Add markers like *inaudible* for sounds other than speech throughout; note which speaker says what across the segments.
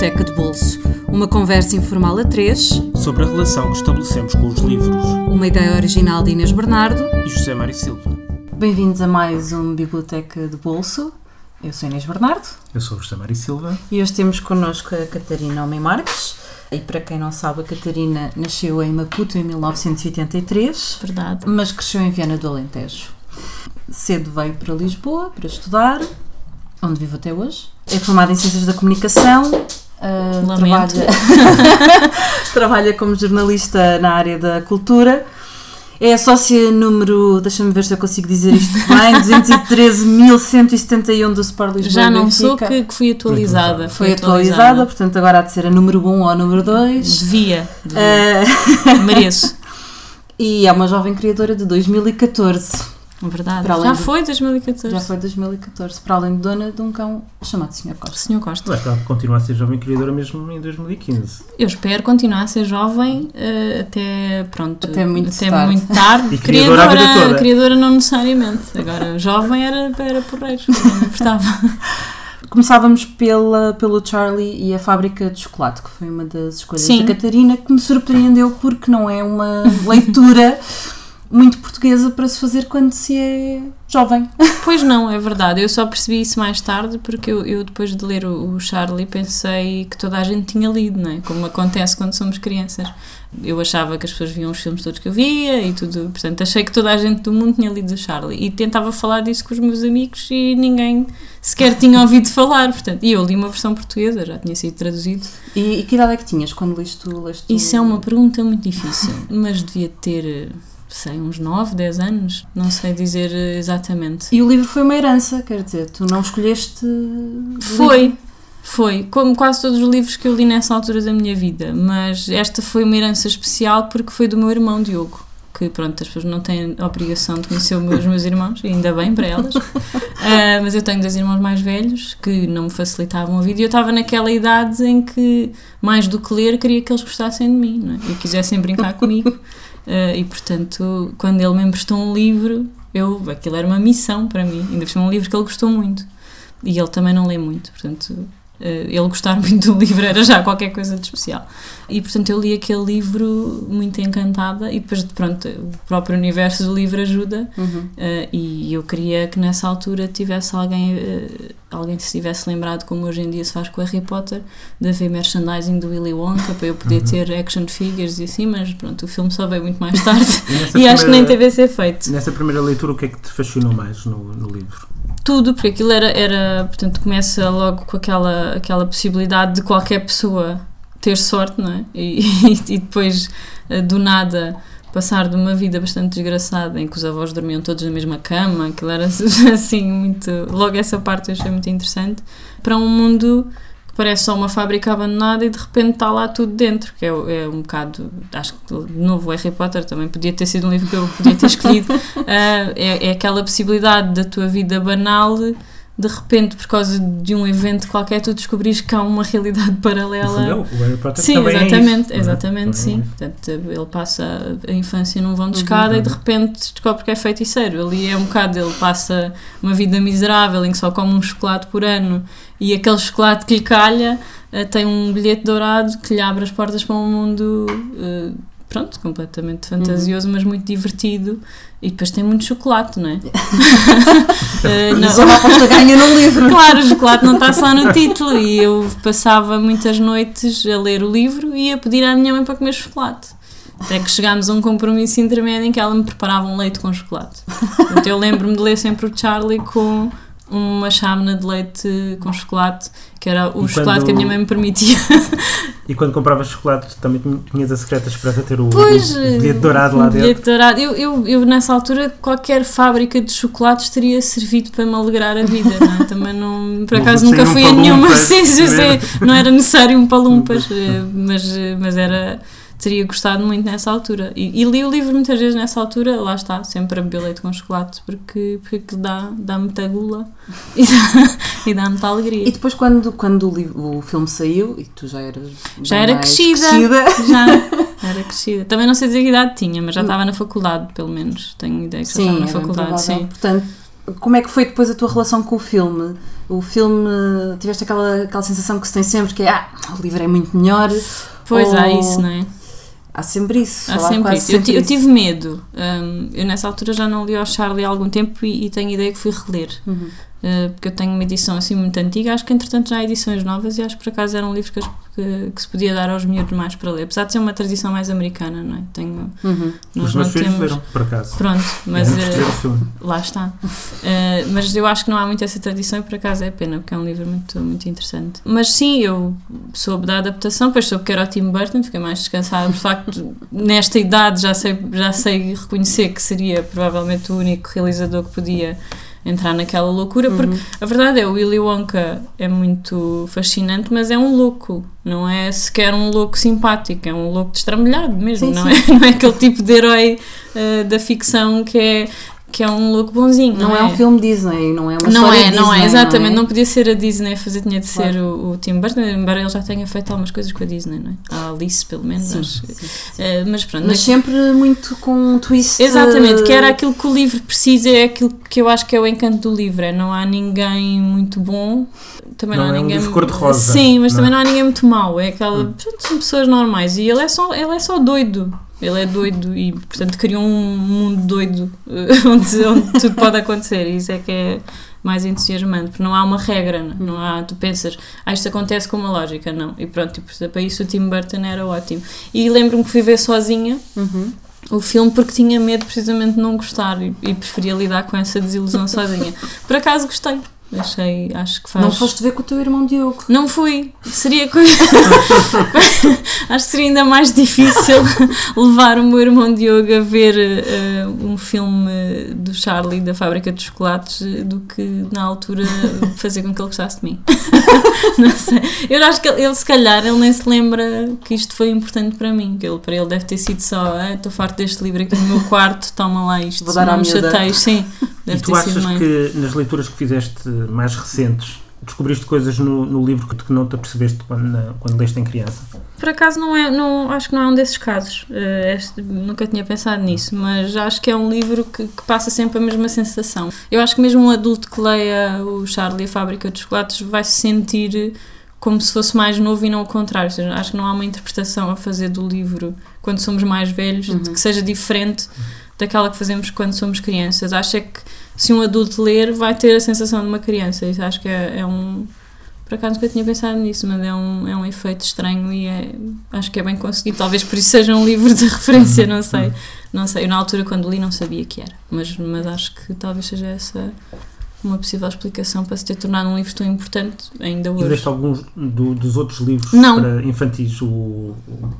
Speaker 1: Biblioteca de Bolso. Uma conversa informal a três
Speaker 2: sobre a relação que estabelecemos com os livros.
Speaker 1: Uma ideia original de Inês Bernardo
Speaker 2: e José Mário Silva.
Speaker 1: Bem-vindos a mais um Biblioteca de Bolso. Eu sou Inês Bernardo.
Speaker 2: Eu sou José Mário Silva.
Speaker 1: E hoje temos connosco a Catarina Homem Marques. E para quem não sabe, a Catarina nasceu em Maputo em 1983.
Speaker 3: Verdade.
Speaker 1: Mas cresceu em Viana do Alentejo. Cedo veio para Lisboa para estudar, onde vivo até hoje. É formada em Ciências da Comunicação. Uh, trabalha, *laughs* trabalha como jornalista na área da cultura. É a sócia número, deixa-me ver se eu consigo dizer isto *laughs* bem, 213.171 do Sport Lisboa.
Speaker 3: Já não sou que, que fui atualizada.
Speaker 1: Foi, foi atualizada, atualizada, portanto agora há de ser a número 1 ou a número 2.
Speaker 3: Devia. devia. Uh... *laughs* Mereço.
Speaker 1: E é uma jovem criadora de 2014.
Speaker 3: Verdade. Já de, foi 2014.
Speaker 1: Já foi 2014, para além de dona de um cão chamado Sr. Costa.
Speaker 3: Sr. Costa.
Speaker 2: Mas ela continua a ser jovem criadora mesmo em 2015.
Speaker 3: Eu espero continuar a ser jovem uh, até, pronto,
Speaker 1: até muito
Speaker 3: até
Speaker 1: tarde.
Speaker 3: Muito tarde. *laughs*
Speaker 2: e criadora, criadora,
Speaker 3: criadora não necessariamente. Agora, jovem era, era porreiro, não importava. *laughs*
Speaker 1: Começávamos pela, pelo Charlie e a fábrica de chocolate, que foi uma das escolhas Sim. da Catarina, que me surpreendeu porque não é uma leitura *laughs* muito portuguesa para se fazer quando se é jovem. *laughs*
Speaker 3: Pois não, é verdade. Eu só percebi isso mais tarde porque eu, eu depois de ler o, o, Charlie pensei que toda a gente tinha lido, não é? Como acontece quando somos crianças. Eu achava que as pessoas viam os filmes todos que eu via e tudo, portanto achei que toda a gente do mundo tinha lido o Charlie e tentava falar disso com os meus amigos e ninguém sequer tinha *laughs* ouvido falar, portanto, e eu li uma versão portuguesa, já tinha sido traduzido.
Speaker 1: E, e que idade é que tinhas quando leste, leste
Speaker 3: Isso é uma pergunta muito difícil, mas devia ter sei, uns 9, 10 anos, não sei dizer exatamente.
Speaker 1: E o livro foi uma herança, quer dizer, tu não escolheste.
Speaker 3: Foi, livro? foi, como quase todos os livros que eu li nessa altura da minha vida, mas esta foi uma herança especial porque foi do meu irmão Diogo. Que pronto, as pessoas não têm a obrigação de conhecer os meus, meus irmãos, ainda bem para elas. uh, *laughs* mas eu tenho dois irmãos mais velhos que não me facilitavam a vida e eu estava naquela idade em que, mais do que ler, queria que eles gostassem de mim não é? e quisessem brincar comigo. Uh, e portanto, quando ele me emprestou um livro, eu, aquilo era uma missão para mim. Ainda foi um livro que ele gostou muito. E ele também não lê muito, portanto, ele gostar *laughs* muito do livro era já qualquer coisa de especial. E portanto eu li aquele livro muito encantada e depois pronto, o próprio universo do livro ajuda uhum. uh, e eu queria que nessa altura tivesse alguém, uh, alguém se tivesse lembrado como hoje em dia se faz com Harry Potter, de haver merchandising do Willy Wonka para eu poder uhum. ter action figures e assim, mas pronto, o filme só veio muito mais tarde *laughs* e, *laughs* e acho que nem teve a ser feito.
Speaker 2: Nessa primeira leitura o que é que te fascinou mais no, no livro?
Speaker 3: Tudo, porque aquilo era, era, portanto, começa logo com aquela, aquela possibilidade de qualquer pessoa ter sorte, não é? E, *laughs* e, depois, eh, do nada, passar de uma vida bastante desgraçada em que os avós dormiam todos na mesma cama, aquilo era *laughs* assim muito. Logo, essa parte eu achei muito interessante, para um mundo parece só uma fábrica abandonada e de repente está lá tudo dentro, que é, é um bocado, acho que de novo Harry Potter também podia ter sido um livro que eu podia ter escolhido, uh, *laughs* é, é aquela possibilidade da tua vida banal de repente, por causa de um evento qualquer, tu descobris que há uma realidade *laughs* paralela.
Speaker 2: Não, o Harry Potter
Speaker 3: sim,
Speaker 2: também
Speaker 3: exatamente,
Speaker 2: é isso, é?
Speaker 3: exatamente, sim. Portanto, ele passa a infância num vão de escada uhum. e de repente descobre que é feiticeiro. Ali é um bocado, ele passa uma vida miserável em que só come um chocolate por ano e aquele chocolate que lhe calha uh, tem um bilhete dourado que lhe abre as portas para um mundo. Uh, pronto, completamente fantasioso, uhum. mas muito divertido. E depois tem muito chocolate, não é?
Speaker 1: uh, *laughs* não. Uma aposta ganha no livro.
Speaker 3: Claro, o chocolate não está só no título. E eu passava muitas noites a ler o livro e a pedir à minha mãe para comer chocolate. Até que chegámos a um compromisso intermédio em que ela me preparava um leite com chocolate. Então eu lembro-me de ler sempre o Charlie com uma chávena de leite com chocolate, que era o e chocolate quando... que a minha mãe me permitia. *laughs*
Speaker 2: E quando compravas chocolate também tinhas a secreta esperança ter o, pois, o bilhete dourado lá dentro?
Speaker 3: bilhete dourado. Eu, eu, eu, nessa altura, qualquer fábrica de chocolates teria servido para me alegrar a vida, não é? *laughs* Também não, por acaso nunca fui um a nenhuma, *laughs* sim, sim, sim, não era necessário um palumpas, eh, mas, mas era teria gostado muito nessa altura. E, e, li o livro muitas vezes nessa altura, lá está, sempre a beber leite com chocolate, porque, porque dá, dá muita gula *laughs* e dá, e dá muita alegria.
Speaker 1: E depois, quando, quando o, livro, o filme saiu, e tu já eras.
Speaker 3: Já era crescida, crescida. *laughs* Já *laughs* era crescida. Também não sei dizer que idade tinha, mas já estava na faculdade, pelo menos. Tenho ideia que já estava na faculdade. Sim,
Speaker 1: portanto como é que foi depois a tua relação com o filme? O filme, tiveste aquela, aquela sensação que se tem sempre que é, ah, o livro é muito melhor.
Speaker 3: Pois ou... há isso, não é?
Speaker 1: Há sempre isso.
Speaker 3: Há sempre isso. Sempre eu, isso. eu, tive medo. Um, eu nessa altura já não li ao Charlie há algum tempo e, e tenho ideia que fui reler. Uhum. Uh, porque eu tenho uma edição assim muito antiga. Acho que entretanto já há edições novas e acho que por acaso eram livros que, que, que, se podia dar aos miúdos mais para ler. Apesar de ser uma tradição mais americana, não é? Tenho,
Speaker 2: uhum. Nós Os meus filhos temos... leram, por acaso.
Speaker 3: Pronto, mas. Uh, lá está. Uh, mas eu acho que não há muito essa tradição e por acaso é pena, porque é um livro muito, muito interessante. Mas sim, eu soube da adaptação, depois soube que era o Tim Burton, fiquei mais descansada. De facto, *laughs* nesta idade já sei, já sei reconhecer que seria provavelmente o único realizador que podia entrar naquela loucura, porque uhum. a verdade é o Willy Wonka é muito fascinante, mas é um louco, não é sequer um louco simpático, é um louco destramelhado mesmo, sim, não, sim. É, *laughs* não é aquele tipo de herói uh, da ficção que é que é um louco bonzinho.
Speaker 1: Não, não é?
Speaker 3: é?
Speaker 1: um filme Disney, não é uma
Speaker 3: Não
Speaker 1: é,
Speaker 3: não
Speaker 1: é,
Speaker 3: exatamente. Não, é? não, podia ser a Disney a fazer, tinha de claro. ser o, o Tim Burton, embora ele já tenha feito algumas coisas com a Disney, não é? A Alice, pelo menos. Sim, acho. Sim, sim. Uh, mas pronto.
Speaker 1: Mas sempre muito com um twist.
Speaker 3: Exatamente, que era aquilo que o livro precisa, é aquilo que eu acho que é o encanto do livro. É não há ninguém muito bom. Também não, não há
Speaker 2: é
Speaker 3: ninguém.
Speaker 2: Um cor-de-rosa.
Speaker 3: Sim, mas também não há ninguém muito mau. É aquela. Hum. São pessoas normais e ele é só, ele é só doido. Ele é doido e, portanto, criou um mundo doido *laughs* onde, onde tudo pode acontecer. E isso é que é mais entusiasmante, porque não há uma regra, não há, tu pensas, ah, isto acontece com uma lógica, não. E pronto, e, para isso o Tim Burton era ótimo. E lembro-me que fui ver sozinha. Uhum. O filme porque tinha medo precisamente de não gostar e, e preferia lidar com essa desilusão sozinha. Por acaso gostei, Achei, acho que faz.
Speaker 1: Não foste ver com o teu irmão Diogo?
Speaker 3: Não fui. Seria coisa. *laughs* acho que seria ainda mais difícil *laughs* levar o meu irmão Diogo a ver uh, um filme do Charlie da Fábrica de Chocolates do que na altura fazer com que ele gostasse de mim. *laughs* não sei. Eu acho que ele, ele, se calhar, ele nem se lembra que isto foi importante para mim. Que ele, para ele deve ter sido só: ah, estou farto deste livro aqui no meu quarto, toma lá isto.
Speaker 1: Vou dar não me chateias.
Speaker 3: Sim.
Speaker 2: Deve e tu achas que nas leituras que fizeste mais recentes descobriste coisas no, no livro que não te apercebeste quando, quando leste em criança?
Speaker 3: Por acaso não é, não, acho que não é um desses casos. Uh, este, nunca tinha pensado nisso, mas acho que é um livro que, que, passa sempre a mesma sensação. Eu acho que mesmo um adulto que leia o Charlie e a Fábrica de Chocolates vai se sentir como se fosse mais novo e não o contrário. Ou seja, acho que não há uma interpretação a fazer do livro quando somos mais velhos uhum. que seja diferente daquela que fazemos quando somos crianças. Acho é que se um adulto ler, vai ter a sensação de uma criança. Isso acho que é, é um. Por acaso nunca tinha pensado nisso, mas é um, é um efeito estranho e é, acho que é bem conseguido. Talvez por isso seja um livro de *laughs* referência, não sei. Não sei. Eu, na altura, quando li, não sabia que era, mas, mas acho que talvez seja essa uma possível explicação para se ter tornado um livro tão importante ainda hoje.
Speaker 2: E leste alguns do, dos outros livros
Speaker 3: não.
Speaker 2: para infantis, o, o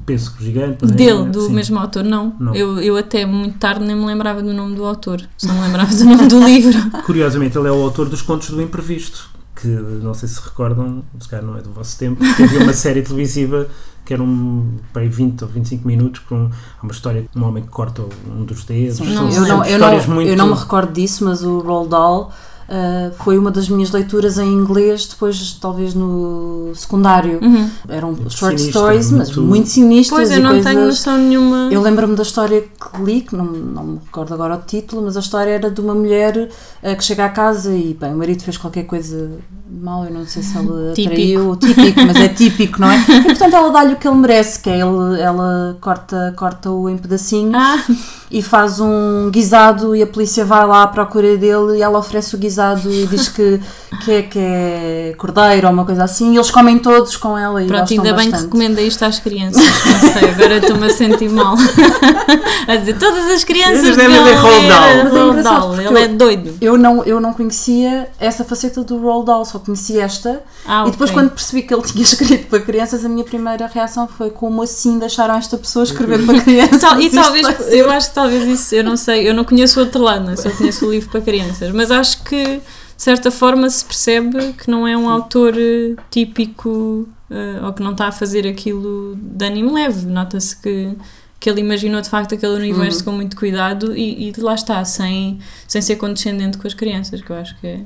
Speaker 2: Pêssego Gigante?
Speaker 3: Dele, do Sim. mesmo autor, não. não. Eu, eu até muito tarde nem me lembrava do nome do autor, só me lembrava do nome do *laughs* livro.
Speaker 2: Curiosamente, ele é o autor dos Contos do Imprevisto, que não sei se recordam, se calhar não é do vosso tempo, havia uma série televisiva que era um para 20 ou 25 minutos com uma história de um homem que corta um dos dedos.
Speaker 1: Sim, não, eu, não, eu, não, muito... eu não me recordo disso, mas o Roald Dahl Uh, foi uma das minhas leituras em inglês, depois talvez no secundário. Uhum. Eram short Sinistra, stories, muito... mas muito sinistras.
Speaker 3: Pois, eu não coisas... tenho noção nenhuma.
Speaker 1: Eu lembro-me da história que li, que não, não me recordo agora o título, mas a história era de uma mulher uh, que chega à casa e, bem, o marido fez qualquer coisa mal, eu não sei se ela *laughs* típico. traiu, típico, mas é típico, não é? *laughs* E portanto ela dá-lhe o que ele merece, que é ele, ela corta, corta-o em pedacinhos ah. E faz um guisado e a polícia vai lá à procura dele e ela oferece o guisado e diz que, que, é, que é cordeiro ou uma coisa assim, e eles comem todos com ela e
Speaker 3: Pronto,
Speaker 1: ainda
Speaker 3: bastante.
Speaker 1: bem
Speaker 3: que recomenda isto às crianças. Não sei, agora estou-me a sentir mal. *laughs* a dizer, todas as crianças devem ler Roald Dahl. Ele é doido.
Speaker 1: Eu não, eu não conhecia essa faceta do Roald Dahl, só conhecia esta. Ah, e depois, okay. quando percebi que ele tinha *laughs* escrito para crianças, a minha primeira reação foi como assim deixaram esta pessoa escrever para *laughs* crianças.
Speaker 3: e talvez, eu acho que talvez isso, eu não sei, eu não conheço o outro lado, não é? só conheço o livro para crianças, mas acho que de certa forma se percebe que não é um autor eh, típico uh, ou que não está a fazer aquilo de ânimo leve. Nota-se que, que ele imaginou de facto aquele universo uhum. com muito cuidado e, e lá está, sem, sem ser condescendente com as crianças, que eu acho que é,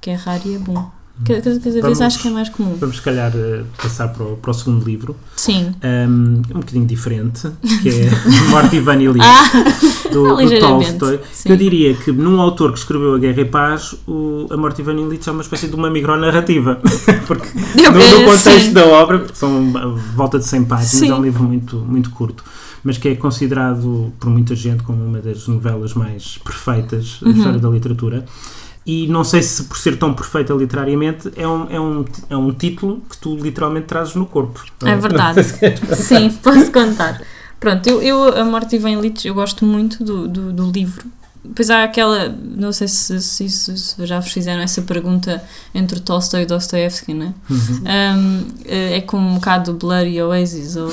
Speaker 3: que é raro e é bom. Cada, cada vez acho que é mais comum.
Speaker 2: Vamos, se calhar, eh, passar para o, para o segundo livro.
Speaker 3: Sim.
Speaker 2: Um, um bocadinho diferente, que é *laughs* *laughs* Morte Ivan Illich, ah, do, do Tolstói. Eu diria que num autor que escreveu A Guerra e Paz, o, a Morte Ivan Illich é uma espécie de uma micronarrativa. *laughs* Porque no, no contexto sim. da obra, são volta de 100 páginas, sim. é um livro muito, muito curto mas que é considerado por muita gente como uma das novelas mais perfeitas da uhum. história da literatura e não sei se por ser tão perfeita literariamente é um, é um, é um título que tu literalmente trazes no corpo.
Speaker 3: É verdade. *laughs* Sim, posso contar. Pronto, eu, eu a Morte vem Lich, eu gosto muito do, do, do livro Pois há aquela, não sei se, se, se, se, já vos fizeram essa pergunta entre Tolstói e Dostoevsky, né? Uhum. Um, eh, é como um bocado Blur e Oasis, ou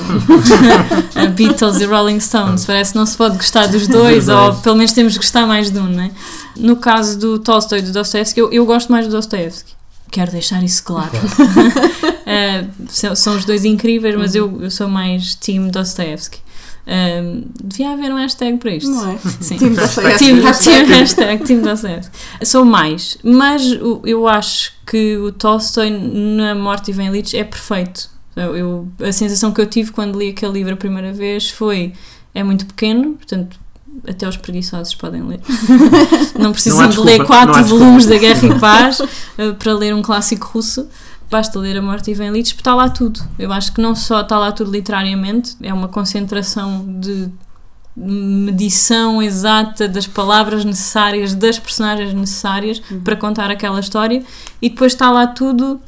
Speaker 3: *laughs* Beatles e Rolling Stones. Parece que não se pode gostar dos dois, ou pelo menos temos de gostar mais de um, né? No caso do Tolstói e do Dostoevsky, eu, eu gosto mais do Dostoevsky. Quero deixar isso claro. uh, *laughs* são, são, os dois incríveis, mas uhum. eu, eu sou mais team Dostoevsky. Um, devia haver um hashtag para isto.
Speaker 1: Não é?
Speaker 3: Sim. Team Team, team hashtag Team Sou mais, mas eu acho que o Tolstói na Morte e Vem Lich é perfeito. Eu, eu, a sensação que eu tive quando li aquele livro a primeira vez foi é muito pequeno, portanto até os preguiçosos podem ler. *laughs* não precisam não de ler quatro volumes da Guerra e Paz uh, para ler um clássico russo basta ler A Morte e Vem Lides, está lá tudo. Eu acho que não só está lá tudo literariamente, é uma concentração de medição exata das palavras necessárias, das personagens necessárias uhum. para contar aquela história, e depois está lá tudo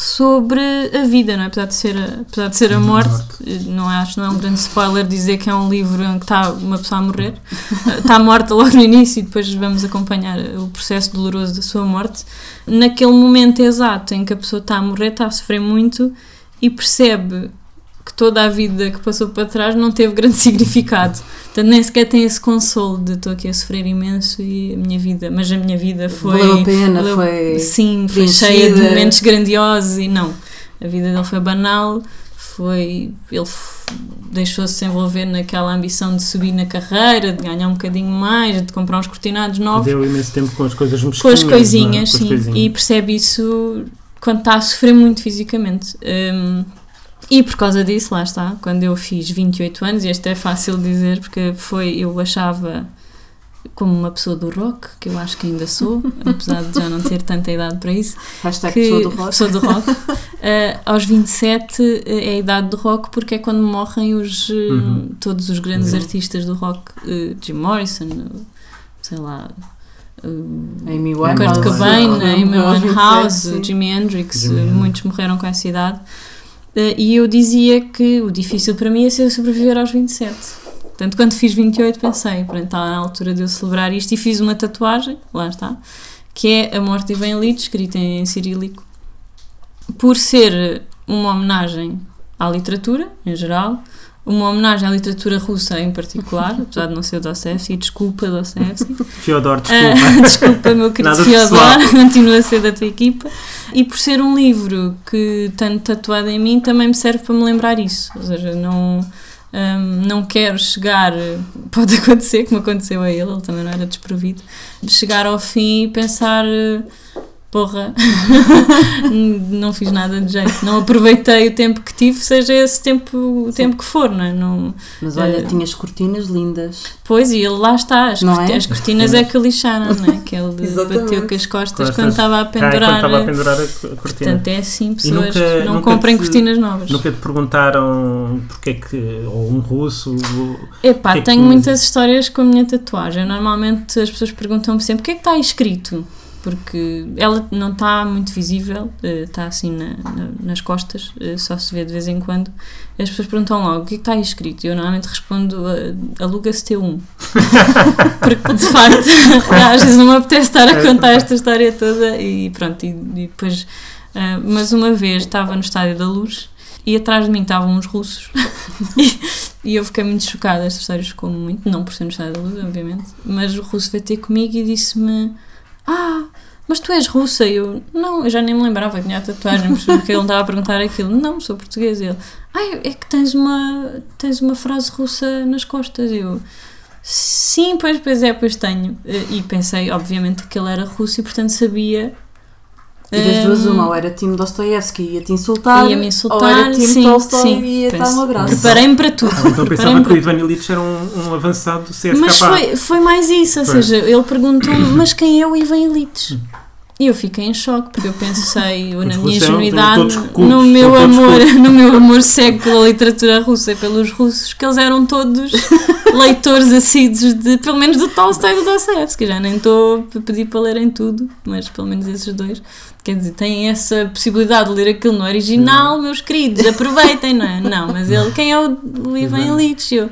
Speaker 3: sobre a vida, não é? Apesar de ser a, apesar de ser a morte, não acho não é um grande spoiler dizer que é um livro em que está uma pessoa a morrer, está morta logo no início e depois vamos acompanhar o processo doloroso da sua morte. Naquele momento exato em que a pessoa está a morrer, está a sofrer muito e percebe que toda a vida que passou para trás não teve grande *laughs* significado. Portanto, nem sequer tem esse consolo de estou aqui a sofrer imenso e a minha vida, mas a minha vida foi.
Speaker 1: Valeu a pena, valeu, foi.
Speaker 3: Sim, foi cheia de momentos grandiosos e não. A vida dele foi banal, foi. Ele deixou-se envolver naquela ambição de subir na carreira, de ganhar um bocadinho mais, de comprar uns cortinados novos.
Speaker 2: Deu imenso tempo com as coisas
Speaker 3: Com as coisinhas, é? com sim. As coisinhas. E percebe isso quando está a sofrer muito fisicamente. Um, e por causa disso, lá está, quando eu fiz 28 anos, e este é fácil dizer porque foi, eu achava como uma pessoa do rock, que eu acho que ainda sou, *laughs* apesar de já não ter tanta idade para isso.
Speaker 1: Hashtag que, pessoa do rock.
Speaker 3: Pessoa do rock. Uh, *laughs* aos 27 é a idade do rock porque é quando morrem os, uhum. todos os grandes uhum. artistas do rock, uh, Jim Morrison, sei lá,
Speaker 1: Amy
Speaker 3: Winehouse, Kurt Cobain, Amy Winehouse, Jimi Hendrix, muitos morreram com essa idade. Uh, e eu dizia que o difícil para mim ia ser sobreviver aos 27. Portanto, quando fiz 28, pensei, pronto, está na altura de eu celebrar isto e fiz uma tatuagem, lá está, que é A Morte Vem Ali, escrita em cirílico, por ser uma homenagem à literatura, em geral, uma homenagem à literatura russa em particular, *laughs* apesar de não ser Dostoevsky, desculpa Dostoevsky.
Speaker 2: Fyodor, desculpa.
Speaker 3: Uh, *laughs* desculpa, meu querido Fyodor, *laughs* continua a ser da tua equipa. E por ser um livro que tenho tatuado em mim, também me serve para me lembrar isso. Ou seja, não, um, não quero chegar, pode acontecer, como aconteceu a ele, ele também não era desprovido, chegar ao fim e pensar porra, *laughs* não fiz nada de jeito, não aproveitei o tempo que tive, seja esse tempo o tempo que for, não é? Não,
Speaker 1: Mas olha, uh, tinhas cortinas lindas.
Speaker 3: Pois, e ele lá está, as, corti é? as cortinas é que lixaram, não é? Que ele bateu com as costas quando estava a pendurar.
Speaker 2: estava a pendurar a cortina.
Speaker 3: Portanto, é assim, pessoas nunca, não nunca comprem te, cortinas novas.
Speaker 2: Nunca te perguntaram porque é que, ou um russo...
Speaker 3: Epá, é tenho muitas histórias com a minha tatuagem. Normalmente as pessoas perguntam-me sempre, o que é que está aí escrito? Porque ela não está muito visível, está eh, assim na, na, nas costas, eh, só se vê de vez em quando. As pessoas perguntam logo o que é está aí escrito. Eu normalmente respondo aluga-se T1. *laughs* porque de facto, *laughs* às vezes não me apetece estar a contar esta história toda e pronto. E, e depois, uh, mas uma vez estava no Estádio da Luz e atrás de mim estavam uns russos *laughs* e, e, eu fiquei muito chocada. Esta história chocou-me muito, não por ser no Estádio da Luz, obviamente, mas o russo veio ter comigo e disse-me ah, mas tu és russa? E eu, não, eu já nem me lembrava que tinha tatuagem, porque ele não estava a perguntar aquilo. Não, sou português. Ele, ah, é que tens uma, tens uma frase russa nas costas. E eu, sim, pois, pois é, pois tenho. E pensei, obviamente, que ele era russo e, portanto, sabia
Speaker 1: E das duas uma, ou era time Dostoevsky e ia-te insultar,
Speaker 3: Ia-me insultar,
Speaker 1: ou era time
Speaker 3: sim,
Speaker 1: Tolstói
Speaker 3: sim.
Speaker 1: e ia-te dar um abraço.
Speaker 3: Preparei-me para tudo.
Speaker 2: Ah, então pensava que o Ivan Illich era um, um avançado do CSKA.
Speaker 3: Mas foi, foi mais isso, ou
Speaker 2: Foi.
Speaker 3: seja, ele perguntou-me, *clears throat* mas quem é o Ivan Illich? E eu fiquei em choque, porque eu pensei, na minha ingenuidade, no meu amor, *laughs* no meu amor cego pela literatura russa e pelos russos, que eles eram todos *laughs* leitores assíduos de, pelo menos do Tolstói e do Dostoevsky, já nem estou a pedir para lerem tudo, mas pelo menos esses dois. Quer dizer, têm essa possibilidade de ler aquilo no original, meus queridos, aproveitem, não é? *laughs* Não, mas ele, quem é o, Ivan. Illich? Eu,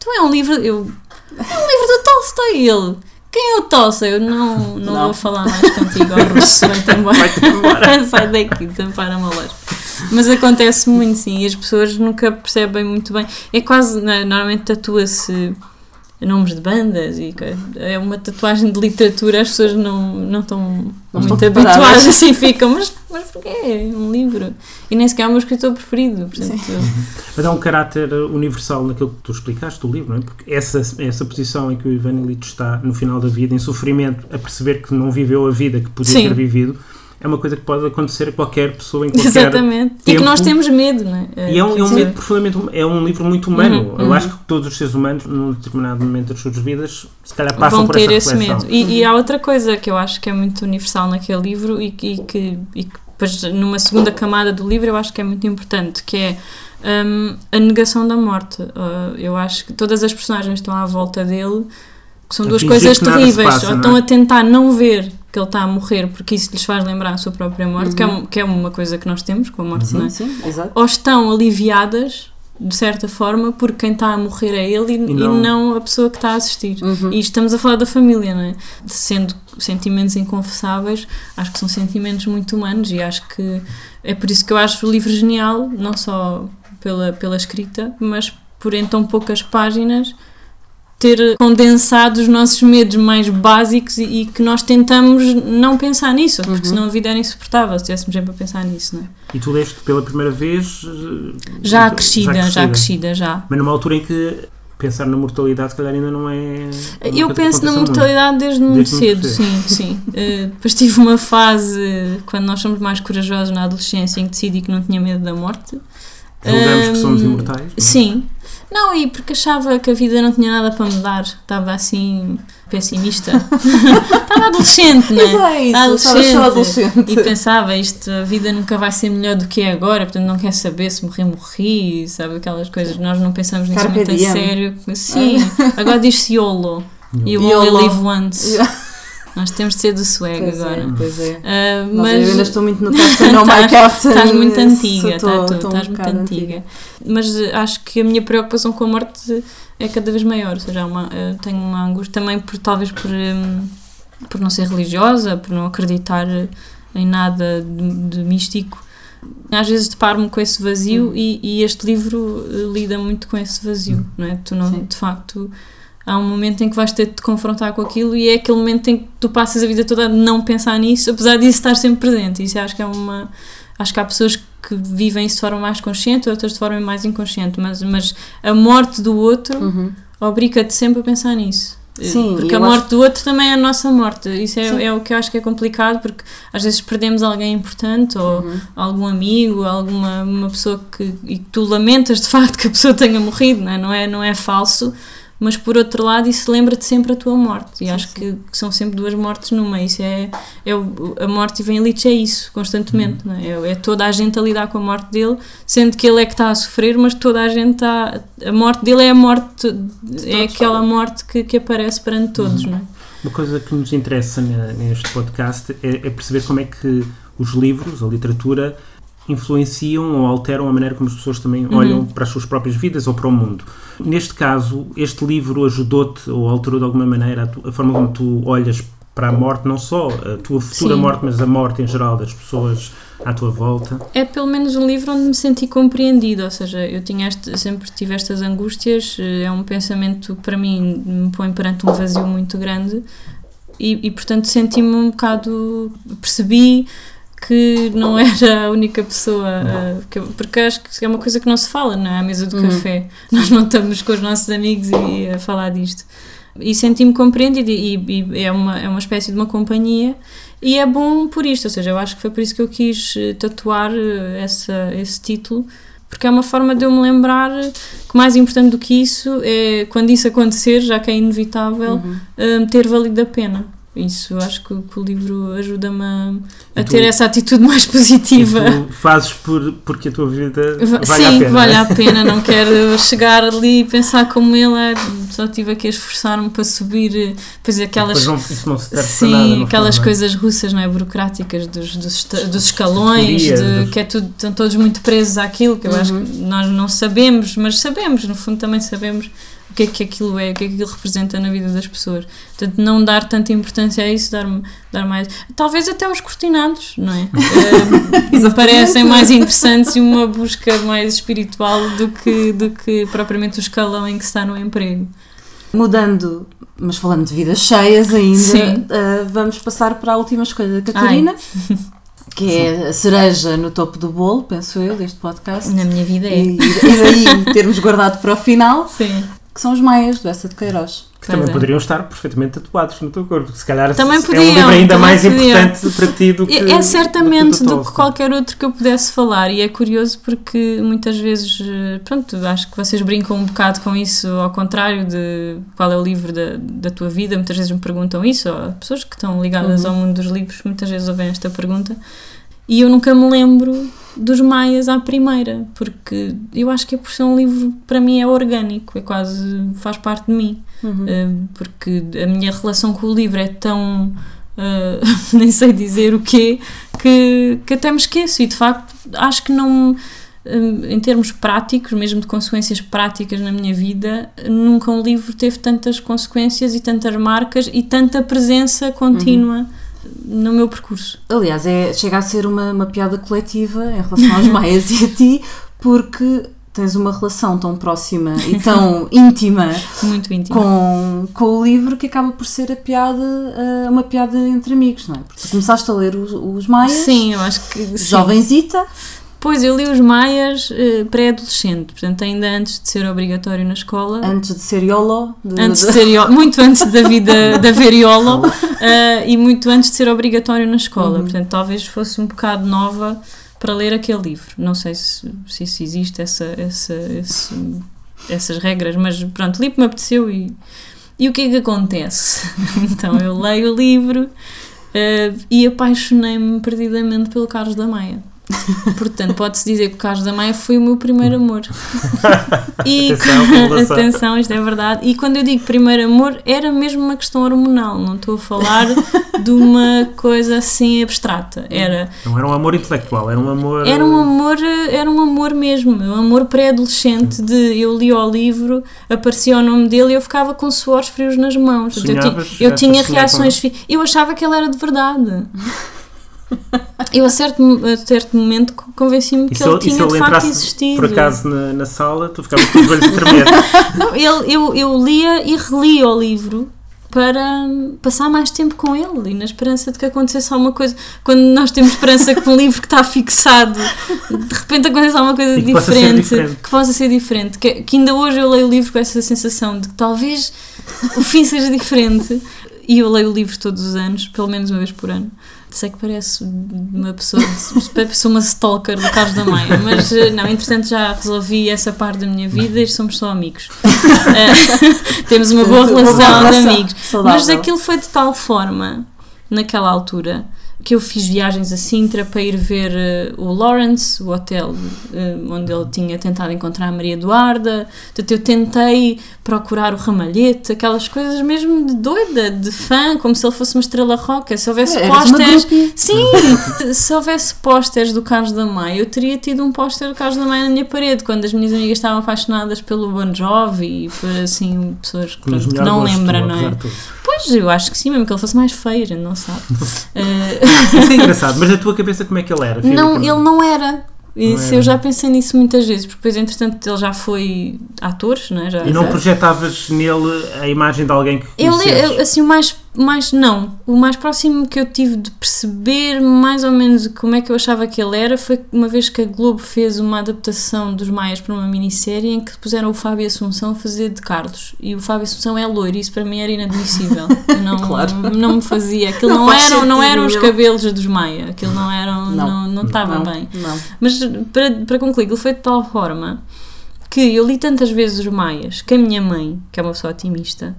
Speaker 3: tu é um livro, eu, é um livro do Tolstói, ele, quem é o Tolstói? Eu não, não,
Speaker 1: Não.
Speaker 3: vou falar mais contigo, ao russo, vai-te *laughs* embora.
Speaker 2: Vai-te embora. *laughs*
Speaker 3: Sai daqui, tampar-me a loja. Mas acontece muito, sim, e as pessoas nunca percebem muito bem. É quase, não é? normalmente tatua-se nomes de bandas e é uma tatuagem de literatura, as pessoas não, não estão
Speaker 1: Não
Speaker 3: muito habituadas *laughs* assim, ficam, mas, mas porquê? É um livro. E nem sequer é o meu escritor preferido, portanto,
Speaker 2: Mas há um caráter universal naquilo que tu explicaste do livro, não é? Porque essa, essa posição em que o Ivan Illich está no final da vida, em sofrimento, a perceber que não viveu a vida que podia
Speaker 3: Sim.
Speaker 2: ter vivido, é uma coisa que pode acontecer a qualquer pessoa em qualquer
Speaker 3: exatamente. E que
Speaker 2: tempo.
Speaker 3: nós temos medo, não é?
Speaker 2: E é um, é um medo profundamente hum- é um livro muito humano.
Speaker 3: Uhum,
Speaker 2: Eu
Speaker 3: uhum.
Speaker 2: acho que todos os seres humanos, num determinado momento das suas vidas, se calhar passam
Speaker 3: vão
Speaker 2: por
Speaker 3: ter
Speaker 2: essa
Speaker 3: esse medo. E, e há outra coisa que eu acho que é muito universal naquele livro e, que- e que, e que depois numa segunda camada do livro eu acho que é muito importante, que é hum, a negação da morte. Uh, eu acho que todas as personagens estão à volta dele, que são duas coisas terríveis,
Speaker 2: passa,
Speaker 3: ou estão
Speaker 2: é?
Speaker 3: a tentar não ver que ele está a morrer porque isso lhes faz lembrar a sua própria morte, que, é,
Speaker 1: Uhum.
Speaker 3: um- que é uma coisa que nós temos com a morte, não é?
Speaker 1: Sim, sim, exato.
Speaker 3: ou estão aliviadas de certa forma porque quem está a morrer é ele e, e
Speaker 2: não-
Speaker 3: não... a pessoa que está a assistir.
Speaker 1: Uhum.
Speaker 3: E estamos a falar da família, não é? Sendo sentimentos inconfessáveis, acho que são sentimentos muito humanos e acho que é por isso que eu acho o livro genial, não só pela, pela escrita, mas por em tão poucas páginas ter condensado os nossos medos mais básicos e, e que nós tentamos não pensar nisso, porque
Speaker 1: Uhum.
Speaker 3: senão a vida era insuportável se tivéssemos sempre a pensar nisso, não é?
Speaker 2: E tu leste pela primeira vez. eh,
Speaker 3: Já
Speaker 2: então,
Speaker 3: crescida, já crescida, já.
Speaker 2: Mas numa altura em que pensar na mortalidade, se calhar, ainda não é.
Speaker 3: Eu penso na mortalidade desde muito
Speaker 2: Desde
Speaker 3: cedo,
Speaker 2: muito
Speaker 3: sim, sim. *laughs* Eh, depois tive uma fase, quando nós somos mais corajosos na adolescência, em que decidi que não tinha medo da morte.
Speaker 2: Julgamos que somos imortais. não é?
Speaker 3: Sim. Não, e porque achava que a vida não tinha nada para mudar. Estava assim, pessimista. *laughs* Estava adolescente, não
Speaker 1: Mas
Speaker 3: é?
Speaker 1: é isso, só adolescente.
Speaker 3: E pensava, isto, a vida nunca vai ser melhor do que é agora, portanto não quer saber se morrer, morri, sabe? Aquelas coisas, nós não pensamos nisso
Speaker 1: Carpe
Speaker 3: muito a
Speaker 1: diem.
Speaker 3: sério. Sim, agora diz-se YOLO. You
Speaker 1: YOLO.
Speaker 3: only live once. Nós temos de ser do swag
Speaker 1: Pois é,
Speaker 3: agora.
Speaker 1: pois é.
Speaker 3: Ah,
Speaker 1: Mas,
Speaker 3: mas
Speaker 1: eu ainda estou muito no Captain No My
Speaker 3: Estás-
Speaker 1: Captain.
Speaker 3: Estás muito antiga,
Speaker 1: estou-
Speaker 3: tá, tu,
Speaker 1: estou um
Speaker 3: estás muito
Speaker 1: bocado
Speaker 3: antiga. Mas eh, acho que a minha preocupação com a morte é cada vez maior. Ou seja, uma, eu tenho uma angústia também por talvez por, hum, por não ser religiosa, por não acreditar em nada de, de místico. Às vezes deparo-me com esse vazio
Speaker 1: Hum.
Speaker 3: e, e este livro eh, lida muito com esse vazio, não é? Tu não,
Speaker 1: Sim.
Speaker 3: de facto, há um momento em que vais ter de te confrontar com aquilo e é aquele momento em que tu passas a vida toda a não pensar nisso, apesar disso estar sempre presente. Isso acho que é uma. Acho que há pessoas que vivem isso de forma mais consciente, outras de forma mais inconsciente, mas, mas a morte do outro
Speaker 1: Uhum.
Speaker 3: obriga-te sempre a pensar nisso.
Speaker 1: Sim,
Speaker 3: porque a morte do outro também é a nossa morte. Isso é, é o que eu acho que é complicado, porque às vezes perdemos alguém importante ou
Speaker 1: Uhum.
Speaker 3: algum amigo, alguma uma pessoa que, e tu lamentas de facto que a pessoa tenha morrido, não é? Não é, não é falso, mas por outro lado isso lembra-te sempre a tua morte. E acho
Speaker 1: sim.
Speaker 3: Que, que são sempre duas mortes numa. Isso é, é o- a morte e vem Lich é isso, constantemente. Não é? É, é toda a gente a lidar com a morte dele, sendo que ele é que está a sofrer, mas toda a gente está. A morte dele é a morte, é aquela morte que, que aparece perante todos, não é?
Speaker 2: Uma coisa que nos interessa ne- neste podcast é, é perceber como é que os livros, a literatura, influenciam ou alteram a maneira como as pessoas também
Speaker 3: Uhum.
Speaker 2: olham para as suas próprias vidas ou para o mundo. Neste caso, este livro ajudou-te ou alterou de alguma maneira a, tu- a forma como tu olhas para a morte, não só a tua futura
Speaker 3: Sim.
Speaker 2: morte, mas a morte em geral das pessoas à tua volta.
Speaker 3: É pelo menos um livro onde me senti compreendida, ou seja, eu tinha este, sempre tive estas angústias, eh, é um pensamento que para mim me põe perante um vazio muito grande e, e portanto senti-me um bocado, percebi que não era a única pessoa, eh, que eu- porque acho que é uma coisa que não se fala, não é? À mesa do
Speaker 1: Uhum.
Speaker 3: café, nós não estamos com os nossos amigos e, a falar disto. E senti-me compreendida e, e é, uma, é uma espécie de uma companhia E é bom por isto, ou seja, eu acho que foi por isso que eu quis eh, tatuar eh, essa, esse título, porque é uma forma de eu me lembrar que mais importante do que isso é quando isso acontecer, já que é inevitável, uhum. ter valido a pena. Isso acho que, que o livro ajuda-me a, a ter essa atitude mais positiva.
Speaker 2: tu fazes por, porque a tua vida vale
Speaker 3: Sim,
Speaker 2: a pena.
Speaker 3: vale a pena. Não *laughs* quero chegar ali e pensar como ele é. Só tive aqui a esforçar-me para subir. Pois aquelas.
Speaker 2: Não, isso não se
Speaker 3: sim,
Speaker 2: nada,
Speaker 3: aquelas
Speaker 2: fundo,
Speaker 3: coisas russas, não é? Burocráticas dos, dos, dos escalões, de, que é tudo, estão todos muito presos àquilo, que eu uhum. acho que nós não sabemos, mas sabemos, no fundo também sabemos o que é que aquilo é, o que é que aquilo representa na vida das pessoas. Portanto, não dar tanta importância a isso, dar, dar mais. Talvez até os cortinados, não é? *laughs* uh, parecem mais interessantes e uma busca mais espiritual do que, do que propriamente o escalão em que está no emprego.
Speaker 1: Mudando, mas falando de vidas cheias ainda, uh, vamos passar para a última escolha da Catarina. Ai. Que é a cereja no topo do bolo, penso eu, deste podcast.
Speaker 3: Na minha vida é.
Speaker 1: E, e daí termos guardado para o final.
Speaker 3: Sim
Speaker 1: que são os Maias do Essa de Queiroz.
Speaker 2: Que também é. poderiam estar perfeitamente tatuados no teu corpo. Se calhar
Speaker 3: também
Speaker 2: podiam, é um livro ainda mais podiam. importante para ti do que.
Speaker 3: É certamente do que, do que qualquer outro que eu pudesse falar. E é curioso porque muitas vezes, pronto, acho que vocês brincam um bocado com isso, ao contrário de qual é o livro da, da tua vida. Muitas vezes me perguntam isso, ou pessoas que estão ligadas uhum. ao mundo dos livros, muitas vezes ouvem esta pergunta. E eu nunca me lembro dos Maias à primeira, porque eu acho que é por ser um livro, para mim, é orgânico, é quase, faz parte de mim. Uhum. Uh, porque a minha relação com o livro é tão. Uh, *laughs* nem sei dizer o quê, que, que até me esqueço. E de facto, acho que não. Uh, em termos práticos, mesmo de consequências práticas na minha vida, nunca um livro teve tantas consequências e tantas marcas e tanta presença contínua. Uhum no meu percurso.
Speaker 1: Aliás, é, chega a ser uma, uma piada coletiva em relação aos *laughs* maias e a ti, porque tens uma relação tão próxima e tão *laughs* íntima,
Speaker 3: íntima
Speaker 1: com, com o livro que acaba por ser a piada, uh, uma piada entre amigos, não é? Porque começaste a ler os, os Maias,
Speaker 3: sim, eu acho que
Speaker 1: jovenzita,
Speaker 3: Pois, eu li os Maias uh, pré-adolescente, portanto, ainda antes de ser obrigatório na escola.
Speaker 1: Antes de ser YOLO?
Speaker 3: De... Antes de ser YOLO, muito antes da vida *laughs* de haver YOLO uh, e muito antes de ser obrigatório na escola. Uhum. Portanto, talvez fosse um bocado nova para ler aquele livro. Não sei se, se isso existe, essa, essa, esse, essas regras, mas pronto, li me apeteceu e, e o que é que acontece? *laughs* então, eu leio o livro uh, e apaixonei-me perdidamente pelo Carlos da Maia. Portanto, pode-se dizer que o Carlos da Maia foi o meu primeiro amor. *laughs*
Speaker 2: E atenção,
Speaker 3: atenção, isto é verdade. E quando eu digo primeiro amor, era mesmo uma questão hormonal, não estou a falar de uma coisa assim abstrata. Era,
Speaker 2: não era um amor intelectual, era um amor.
Speaker 3: Era um amor, era um amor mesmo, um amor pré-adolescente de eu li o livro, aparecia o nome dele e eu ficava com suores frios nas mãos.
Speaker 2: Sonhavas,
Speaker 3: eu, eu tinha reações. Eu achava que ele era de verdade. *laughs* Eu a certo, a certo momento convenci-me que ele tinha de facto existido.
Speaker 2: por acaso na, na sala, tu ficavas com os olhos a tremer. *laughs*
Speaker 3: Não, ele, eu, eu lia e relia o livro para passar mais tempo com ele e na esperança de que acontecesse alguma coisa. Quando nós temos esperança que um livro que está fixado, de repente acontece alguma coisa
Speaker 2: que
Speaker 3: diferente,
Speaker 2: possa diferente,
Speaker 3: que possa ser diferente. Que, que ainda hoje eu leio o livro com essa sensação de que talvez o fim seja diferente. E eu leio o livro todos os anos, pelo menos uma vez por ano sei que parece uma pessoa, *laughs* sou uma stalker do Carlos da Maia, mas eh, não, entretanto já resolvi essa parte da minha vida e somos só amigos. *laughs* *laughs* Uh, temos uma boa relação, uma boa relação de amigos. Saudável. Mas aquilo foi de tal forma, naquela altura, que eu fiz viagens a Sintra para ir ver uh, o Lawrence, o hotel uh, onde ele tinha tentado encontrar a Maria Eduarda. Portanto, eu tentei procurar o Ramalhete, aquelas coisas mesmo de doida, de fã, como se ele fosse uma estrela roca. Se houvesse é, pósteres. Sim! *laughs* se houvesse pósteres do Carlos da Maia, eu teria tido um póster do Carlos da Maia na minha parede, quando as minhas amigas estavam apaixonadas pelo Bon Jovi e por assim, pessoas que, que não lembram, não é? Pois, eu acho que sim, mesmo que ele fosse mais feio, a gente não sabe.
Speaker 2: uh... *laughs* *laughs* Isso é engraçado, mas na tua cabeça como é que ele era?
Speaker 3: Não, ele não era. Isso, eu já pensei nisso muitas vezes, porque depois, entretanto, ele já foi ator, não é? Já,
Speaker 2: e não projetavas nele a imagem de alguém que
Speaker 3: ele, ele, assim, o mais mais não. O mais próximo que eu tive de perceber mais ou menos como é que eu achava que ele era foi uma vez que a Globo fez uma adaptação dos Maias para uma minissérie em que puseram o Fábio Assunção a fazer de Carlos. E o Fábio Assunção é loiro, isso para mim era inadmissível. *laughs* não, claro. não me fazia. Aquilo não, não eram, não eram os cabelos dos Maia. Aquilo não eram, não, não estava bem.
Speaker 1: Não.
Speaker 3: Mas para, para concluir, ele foi de tal forma que eu li tantas vezes os Maias que a minha mãe, que é uma pessoa otimista,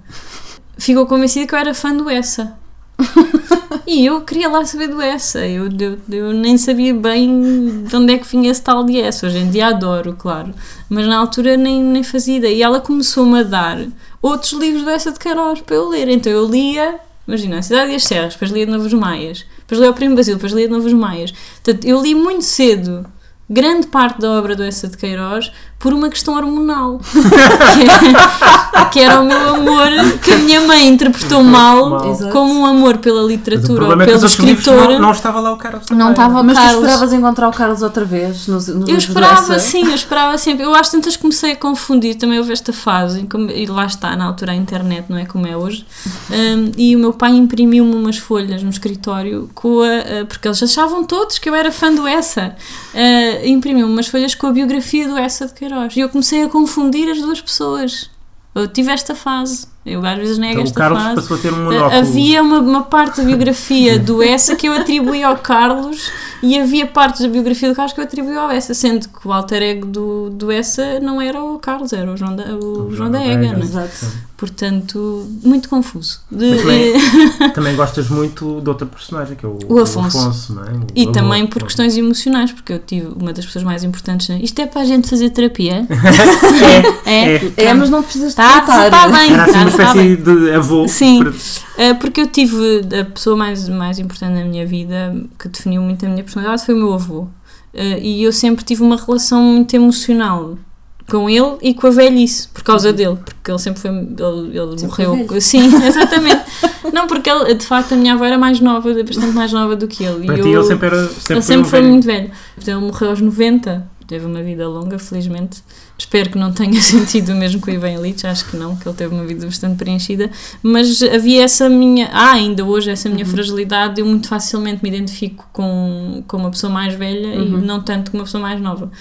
Speaker 3: ficou convencida que eu era fã do Essa. *laughs* e eu queria lá saber do Essa. Eu, eu, eu, nem sabia bem de onde é que vinha esse tal de Essa. Hoje em dia adoro, claro. Mas na altura nem, nem fazia ideia. E ela começou-me a dar outros livros do Essa de Queiroz para eu ler. Então eu lia, imagina, A Cidade e as Serras, depois lia de Novos Maias, depois lia o Primo Basílio, depois lia de Novos Maias. Portanto, eu li muito cedo grande parte da obra do Essa de Queiroz por uma questão hormonal. *laughs* que, que, era o meu amor que a minha mãe interpretou mal, mal. como um amor pela literatura ou é pelo escritor.
Speaker 2: Não, não, estava lá o Carlos
Speaker 3: Não estava
Speaker 1: Mas
Speaker 3: Carlos.
Speaker 1: tu esperavas encontrar o Carlos outra vez? Nos, nos
Speaker 3: eu esperava, sim, eu esperava sempre. Eu acho que tantas comecei a confundir, também houve esta fase, e lá está, na altura a internet não é como é hoje, um, e o meu pai imprimiu-me umas folhas no escritório, com a, porque eles achavam todos que eu era fã do Essa. Uh, imprimiu-me umas folhas com a biografia do Essa de Queiroz. E eu comecei a confundir as duas pessoas. Eu tive esta fase. Eu às vezes nego
Speaker 2: então,
Speaker 3: esta
Speaker 2: o Carlos
Speaker 3: fase.
Speaker 2: passou a ter um monóculo.
Speaker 3: Havia uma, uma parte da biografia do Essa que eu atribuí ao Carlos e havia partes da biografia do Carlos que eu atribuí ao Essa, sendo que o alter ego do, do Essa não era o Carlos, era o João da, o, o João da Ega. Ega.
Speaker 1: Exato.
Speaker 3: Portanto, muito confuso.
Speaker 2: De, também, *laughs* também, gostas muito de outra personagem, que é o,
Speaker 3: o Afonso.
Speaker 2: O Afonso é? o
Speaker 3: e também por questões emocionais, porque eu tive uma das pessoas mais importantes. Isto é para a gente fazer terapia? *laughs*
Speaker 2: é, é,
Speaker 1: é, é, mas não precisas
Speaker 3: tá,
Speaker 1: estar.
Speaker 3: Está bem.
Speaker 2: Era assim
Speaker 3: tá,
Speaker 2: uma espécie
Speaker 3: tá
Speaker 2: de avô.
Speaker 3: Sim, para... porque eu tive a pessoa mais, mais importante na minha vida, que definiu muito a minha personalidade, foi o meu avô. E eu sempre tive uma relação muito emocional com ele e com a velhice, por causa uhum. dele, porque ele sempre foi. Ele, ele sempre morreu. Sim, *laughs* exatamente. não, porque ele, de facto, a minha avó era mais nova, bastante mais nova do que ele.
Speaker 2: Para
Speaker 3: e
Speaker 2: ti,
Speaker 3: eu,
Speaker 2: ele sempre, era, sempre
Speaker 3: ele sempre foi, muito velho. Ele morreu aos 90, teve uma vida longa, felizmente. Espero que não tenha *laughs* sentido o mesmo com o Ivan Illich, acho que não, que ele teve uma vida bastante preenchida, mas havia essa minha, ah, ainda hoje, essa minha uhum. fragilidade, eu muito facilmente me identifico com, com uma pessoa mais velha uhum. e não tanto com uma pessoa mais nova.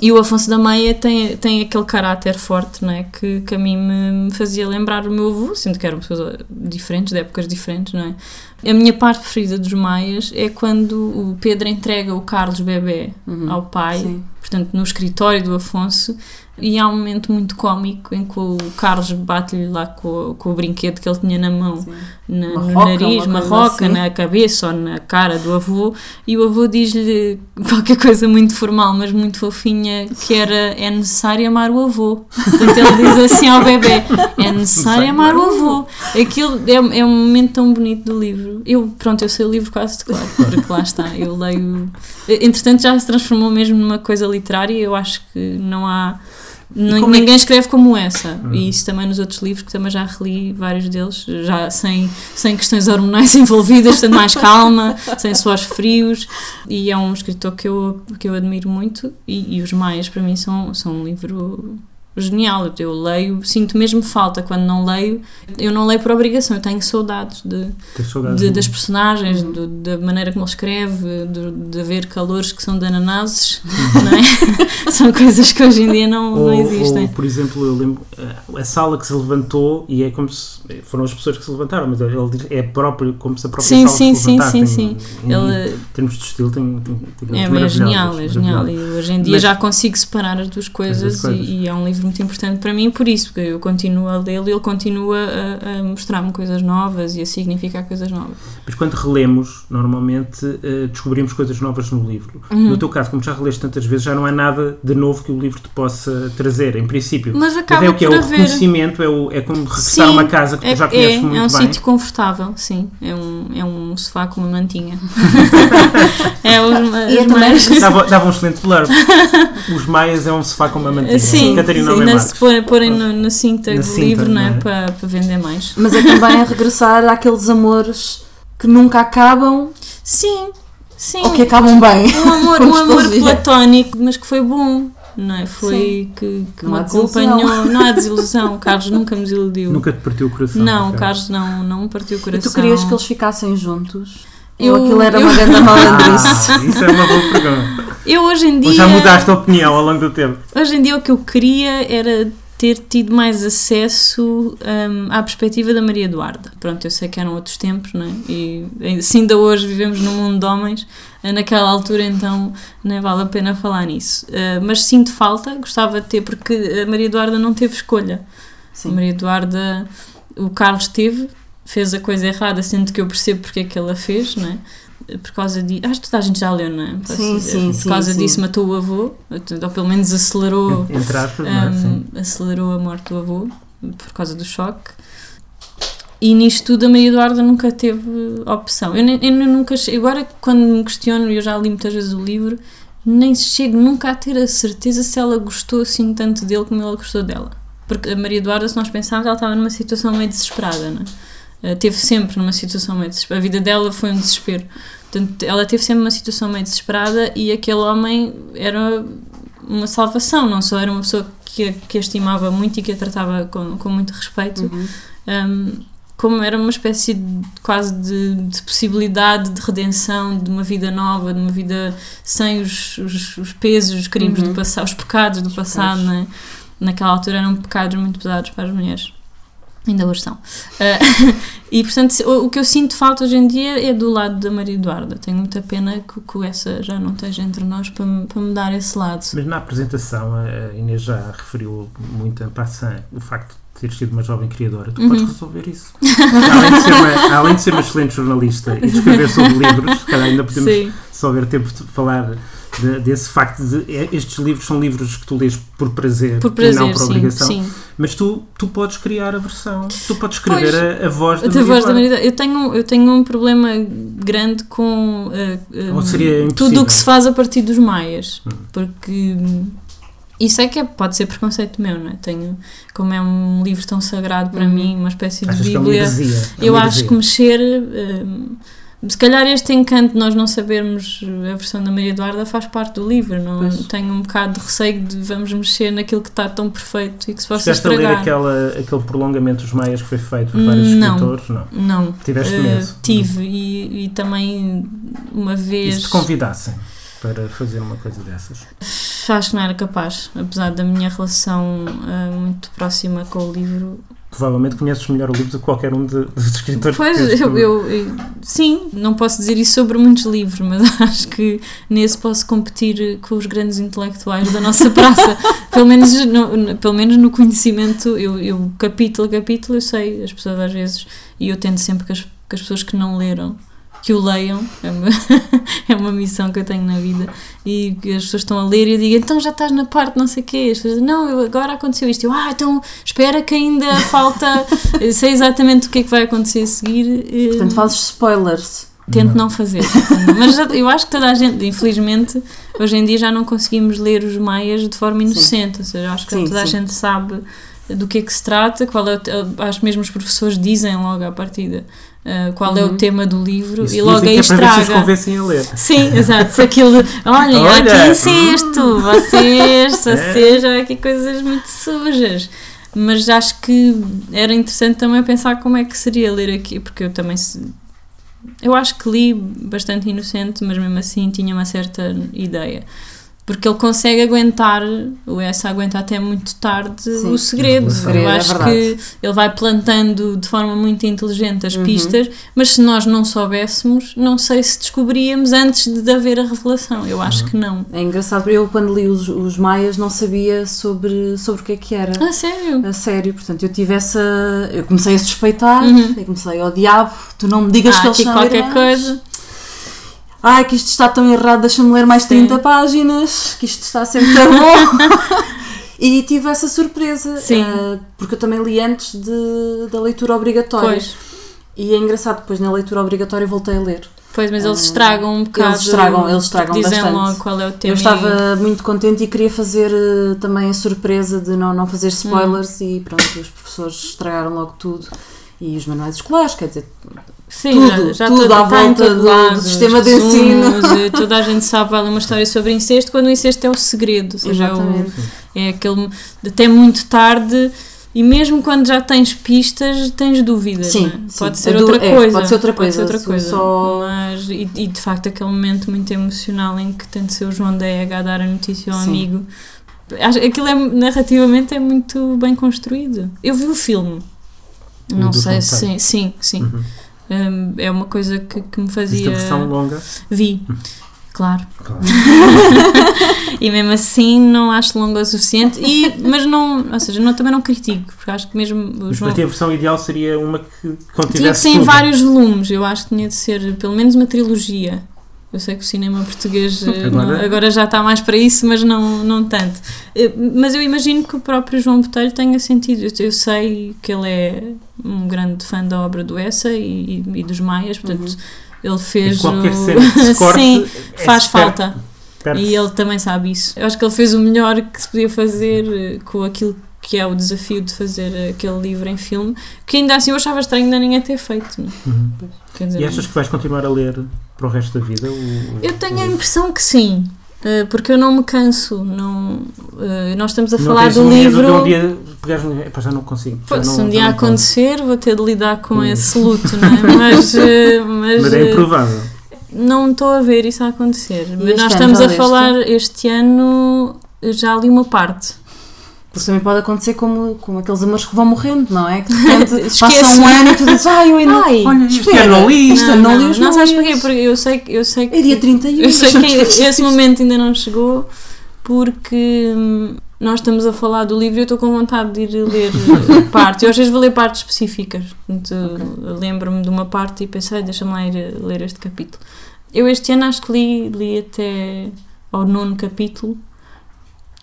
Speaker 3: E o Afonso da Meia tem, tem aquele caráter forte, não é? Que, que a mim me fazia lembrar o meu avô, sendo que eram pessoas diferentes, de épocas diferentes, não é? A minha parte preferida dos Maias é quando o Pedro entrega o Carlos bebê uhum, ao pai, sim. portanto, no escritório do Afonso, e há um momento muito cómico em que o Carlos bate-lhe lá com, com o brinquedo que ele tinha na mão, na, no nariz, uma, roca, assim. na cabeça ou na cara do avô, e o avô diz-lhe *laughs* qualquer coisa muito formal, mas muito fofinha, que era é necessário amar o avô. Portanto, ele diz assim ao bebê: é necessário amar o avô. Aquilo é, é um momento tão bonito do livro. Eu, pronto, eu sei o livro quase de claro, *laughs* porque lá está, eu leio. Entretanto, já se transformou mesmo numa coisa literária, eu acho que não há ninguém é escreve como essa. Uhum. E isso também nos outros livros, que também já reli vários deles, já sem, sem questões hormonais *laughs* envolvidas, sendo mais calma, sem suores frios. E é um escritor que eu, que eu admiro muito. E, e Os Maias, para mim, são, são um livro genial. Eu leio, sinto mesmo falta quando não leio. Eu não leio por obrigação, eu tenho saudades de,
Speaker 2: saudades
Speaker 3: de das personagens, uhum. de, da maneira como ele escreve, de, de ver calores que são de ananases, uhum. *laughs* não é? *laughs* são coisas que hoje em dia não, ou, não existem.
Speaker 2: Ou, por exemplo, eu lembro a sala que se levantou e é como se foram as pessoas que se levantaram, mas ele diz, é próprio, como se a própria
Speaker 3: sim,
Speaker 2: sala
Speaker 3: sim,
Speaker 2: se
Speaker 3: levantasse. Sim, sim, sim. Em,
Speaker 2: ele, em termos de estilo, tem, tem, tem
Speaker 3: é, é genial, é genial. E hoje em dia mas, já consigo separar as duas coisas, as duas coisas. E, e é um livro muito importante para mim por isso, porque eu continuo a lê-lo e ele continua a, a mostrar-me coisas novas e a significar coisas novas.
Speaker 2: Mas quando relemos, normalmente uh, descobrimos coisas novas no livro. Uhum. No teu caso, como já releste tantas vezes, já não há nada de novo que o livro te possa trazer, em princípio.
Speaker 3: Mas acaba
Speaker 2: Mas é o que é
Speaker 3: o
Speaker 2: reconhecimento, é, o, é como regressar uma casa que
Speaker 3: é,
Speaker 2: tu já conheces
Speaker 3: é,
Speaker 2: muito bem.
Speaker 3: É um sítio confortável, sim. É um, é um sofá com uma mantinha. *laughs* é os, os
Speaker 1: maias...
Speaker 2: dava, dava um excelente blurb. Os maias é um sofá com uma mantinha.
Speaker 3: Sim,
Speaker 2: Catarina
Speaker 3: sim, se porem, porem no, na cinta na do cinta, livro, não é? Para, para vender mais.
Speaker 1: Mas é também regressar àqueles amores que nunca acabam.
Speaker 3: Sim, sim.
Speaker 1: Ou que acabam bem.
Speaker 3: Um amor, *laughs* um amor platónico, mas que foi bom não é? Foi que, que me acompanhou. *laughs* Não há desilusão, o Carlos nunca me desiludiu.
Speaker 2: Nunca te partiu o coração.
Speaker 3: Não, o Carlos não, não me partiu o coração.
Speaker 1: E tu querias que eles ficassem juntos? Eu, Ou aquilo era eu, uma grande
Speaker 2: malandrice? *laughs* Ah, isso é uma boa pergunta.
Speaker 3: Eu hoje em dia. Ou
Speaker 2: já mudaste a opinião ao longo do tempo?
Speaker 3: Hoje em dia o que eu queria era ter tido mais acesso um, à perspectiva da Maria Eduarda. Pronto, eu sei que eram outros tempos, não é? E assim ainda hoje vivemos num mundo de homens, eh, naquela altura então nem vale a pena falar nisso. Uh, mas sinto falta, gostava de ter, porque a Maria Eduarda não teve escolha. Sim. A Maria Eduarda, o Carlos teve, fez a coisa errada, sendo que eu percebo porque é que ela fez, não é? por causa de. Acho que toda a gente já leu, não é?
Speaker 1: Sim, sim,
Speaker 3: por causa
Speaker 1: sim,
Speaker 3: disso sim. matou o avô, ou pelo menos acelerou. *laughs*
Speaker 2: Entre aspas, é? um,
Speaker 3: acelerou a morte do avô por causa do choque. E nisto tudo a Maria Eduarda nunca teve opção. Eu, eu nunca. Agora, quando me questiono, eu já li muitas vezes o livro, nem chego nunca a ter a certeza se ela gostou assim tanto dele como ele gostou dela. Porque a Maria Eduarda, se nós pensarmos, ela estava numa situação meio desesperada, não é? Uh, teve sempre numa situação meio desesperada. A vida dela foi um desespero. Portanto, ela teve sempre uma situação meio desesperada e aquele homem era uma salvação, não só era uma pessoa que a, que a estimava muito e que a tratava com, com muito respeito, uhum. um, como era uma espécie de, quase de, de, possibilidade de redenção, de uma vida nova, de uma vida sem os, os, os pesos, os crimes uhum. do passado, os pecados do os passado, né? naquela altura eram pecados muito pesados para as mulheres. Ainda hoje são. Uh, *laughs* e portanto, o, o, que eu sinto falta hoje em dia é do lado da Maria Eduarda. Tenho muita pena que, que essa já não esteja entre nós para, para me dar esse lado.
Speaker 2: Mas na apresentação, a Inês já referiu muito em passant o facto de teres sido uma jovem criadora. Tu uhum. podes resolver isso. *laughs* além, de uma, além, de ser uma, excelente jornalista e de escrever sobre livros, se calhar ainda podemos Sim. só ver tempo de falar de, desse facto de é, estes livros são livros que tu lês por prazer,
Speaker 3: por prazer
Speaker 2: e não por
Speaker 3: sim,
Speaker 2: obrigação.
Speaker 3: Sim.
Speaker 2: Mas tu, tu podes criar a versão, tu podes escrever a, a, voz da
Speaker 3: a voz da Maria eu tenho Eu tenho um problema grande com uh,
Speaker 2: uh,
Speaker 3: tudo o que se faz a partir dos maias, hum. porque isso é que é, pode ser preconceito meu, não é? Tenho, como é um livro tão sagrado para uhum. mim, uma espécie de
Speaker 2: Achas
Speaker 3: Bíblia,
Speaker 2: é uma é
Speaker 3: eu acho que mexer. Uh, se calhar este encanto de nós não sabermos a versão da Maria Eduarda faz parte do livro, não pois. tenho um bocado de receio de vamos mexer naquilo que está tão perfeito e que se possa
Speaker 2: Chegaste
Speaker 3: estragar.
Speaker 2: a ler aquela, aquele prolongamento dos Maias que foi feito por vários
Speaker 3: não,
Speaker 2: escritores? Não.
Speaker 3: Não.
Speaker 2: Tiveste uh, medo?
Speaker 3: Tive e, e, também uma vez...
Speaker 2: E se te convidassem para fazer uma coisa dessas?
Speaker 3: Acho que não era capaz, apesar da minha relação uh, muito próxima com o livro
Speaker 2: provavelmente conheces melhor o livro do que qualquer um de, *laughs* dos escritores
Speaker 3: pois,
Speaker 2: que
Speaker 3: eu, eu, eu, sim, não posso dizer isso sobre muitos livros, mas *laughs* acho que nesse posso competir com os grandes intelectuais da nossa *laughs* praça. pelo, menos no, pelo menos no conhecimento, eu, eu capítulo a capítulo, eu sei, as pessoas às vezes, e eu tento sempre que as, que as pessoas que não leram que o leiam, é uma, *laughs* é uma missão que eu tenho na vida, e as pessoas estão a ler e eu digo, então já estás na parte não sei o quê, as pessoas dizem, não, eu, agora aconteceu isto, eu, ah, então espera que ainda falta, *laughs* sei exatamente o que é que vai acontecer a seguir.
Speaker 1: Portanto, fazes spoilers.
Speaker 3: Tento não fazer, *laughs* mas eu acho que toda a gente, infelizmente, hoje em dia já não conseguimos ler os maias de forma inocente, sim. ou seja, acho que sim, toda sim. a gente sabe do que é que se trata, qual é, acho que mesmo os professores dizem logo à partida uh, qual uhum. é o uhum. tema do livro
Speaker 2: Isso
Speaker 3: e logo aí
Speaker 2: é
Speaker 3: estraga.
Speaker 2: Para convencem a ler.
Speaker 3: Sim, exato. Se aquilo, olhem, *laughs* Olha, aqui incesto, hum. vocês, é. vocês, há aqui coisas muito sujas. Mas acho que era interessante também pensar como é que seria ler aqui, porque eu também. Eu acho que li bastante inocente, mas mesmo assim tinha uma certa ideia porque ele consegue aguentar, o S aguenta até muito tarde Sim, o segredo. O segredo Eu é acho é que ele vai plantando de forma muito inteligente as uhum. pistas, mas se nós não soubéssemos, não sei se descobríamos antes de haver a revelação. Eu acho uhum. que não.
Speaker 1: É engraçado, eu quando li os, os Maias não sabia sobre, sobre o que é que era.
Speaker 3: A sério?
Speaker 1: A sério, portanto eu tive essa. Eu comecei a suspeitar, uhum. eu comecei, ao diabo, tu não me digas
Speaker 3: ah,
Speaker 1: que eles são
Speaker 3: qualquer
Speaker 1: irmãos.
Speaker 3: coisa
Speaker 1: ai que isto está tão errado, deixa-me ler mais 30 Sim. páginas, que isto está sempre tão bom. *laughs* e tive essa surpresa, uh, porque eu também li antes de, da leitura obrigatória. Pois. E é engraçado, depois na leitura obrigatória voltei a ler.
Speaker 3: Pois, mas eles ah, estragam um bocado.
Speaker 1: Eles estragam, eles estragam
Speaker 3: dizem
Speaker 1: bastante.
Speaker 3: logo qual é o tema.
Speaker 1: Eu estava muito contente e queria fazer uh, também a surpresa de não, não fazer spoilers hum. e pronto, os professores estragaram logo tudo. E os manuais escolares, quer dizer,
Speaker 3: Sim,
Speaker 1: tudo,
Speaker 3: já, já
Speaker 1: tudo
Speaker 3: toda-
Speaker 1: à
Speaker 3: em
Speaker 1: volta do-
Speaker 3: lado,
Speaker 1: do sistema de ensino.
Speaker 3: eh, Toda a gente sabe vale uma história sobre incesto, quando o incesto é o segredo. Ou seja, é o- é aquele. até muito tarde. E mesmo quando já tens pistas, tens dúvidas.
Speaker 1: Sim,
Speaker 3: não é?
Speaker 1: sim.
Speaker 3: Pode ser
Speaker 1: du-
Speaker 3: outra
Speaker 1: é,
Speaker 3: coisa.
Speaker 1: pode ser outra
Speaker 3: Pode ser
Speaker 1: coisa,
Speaker 3: outra coisa.
Speaker 1: só-
Speaker 3: Mas, e, e, de facto, aquele momento muito emocional em que tem de ser o João da Ega a dar a notícia ao
Speaker 1: Sim.
Speaker 3: amigo. Aquilo é, narrativamente é muito bem construído. Eu vi o filme. Não
Speaker 2: do
Speaker 3: sei se.
Speaker 2: Pedro.
Speaker 3: Sim, sim.
Speaker 2: Uhum.
Speaker 3: Hum, é uma coisa que, que me
Speaker 2: Viste
Speaker 3: fazia.
Speaker 2: a versão longa?
Speaker 3: Vi, claro.
Speaker 2: Claro. *laughs*
Speaker 3: E mesmo assim não acho longa o suficiente. E, mas não, ou seja, não, também não critico, porque acho que mesmo
Speaker 2: Mas
Speaker 3: João.
Speaker 2: para a versão ideal seria uma que
Speaker 3: Tinha que
Speaker 2: contivesse
Speaker 3: ser em vários volumes, eu acho que tinha de ser pelo menos uma trilogia. Eu sei que o cinema português eh,
Speaker 2: Agora?
Speaker 3: não- agora já está mais para isso, mas não, não tanto. Eh, Mas eu imagino que o próprio João Botelho tenha sentido. Eu, sei que ele é um grande fã da obra do Essa e, e- e dos Maias, portanto, ele
Speaker 2: E
Speaker 3: fez.
Speaker 2: qualquer
Speaker 3: o-
Speaker 2: cena *laughs*
Speaker 3: Sim,
Speaker 2: é
Speaker 3: faz
Speaker 2: super-
Speaker 3: falta. E ele também sabe isso. Eu acho que ele fez o melhor que se podia fazer eh, com aquilo que é o desafio de fazer aquele livro em filme, que ainda assim eu achava estranho ainda ninguém ter feito. É?
Speaker 2: Uhum.
Speaker 3: Quer dizer,
Speaker 2: E achas que vais continuar a ler para o resto da vida? o-
Speaker 3: eu tenho a
Speaker 2: o-
Speaker 3: impressão que sim, eh, porque eu não me canso. Não, eh, nós estamos a
Speaker 2: Não
Speaker 3: falar do
Speaker 2: um
Speaker 3: livro.
Speaker 2: de um dia pegares no. Epá, já não consigo. já
Speaker 3: Pô,
Speaker 2: não-
Speaker 3: se um
Speaker 2: já
Speaker 3: dia
Speaker 2: não
Speaker 3: acontecer, vou ter de lidar com
Speaker 2: Hum.
Speaker 3: esse luto, não é? *laughs* Mas, eh, mas,
Speaker 2: Mas é improvável.
Speaker 3: não estou a ver isso a acontecer. Mas nós estamos
Speaker 1: já
Speaker 3: a falar este ano, eu já li uma parte.
Speaker 1: Porque também pode acontecer como, como aqueles amores que vão morrendo, não é? Que de repente
Speaker 3: Esquece. *laughs*
Speaker 1: passa um ano e tu dizes, ai, eu ainda.
Speaker 3: Ai,
Speaker 1: olha,
Speaker 2: isto não li.
Speaker 1: Isto não, li os
Speaker 3: não sabes
Speaker 1: meus.
Speaker 3: porquê? Porque eu sei, que- eu sei que.
Speaker 1: É dia 31.
Speaker 3: Eu sei que esse momento ainda não chegou porque hum, nós estamos a falar do livro e eu estou com vontade de ir ler *laughs* partes. Eu às vezes vou ler partes específicas. Eu Lembro-me de uma parte e pensei, deixa-me lá ir ler este capítulo. Eu este ano acho que li, li até ao nono capítulo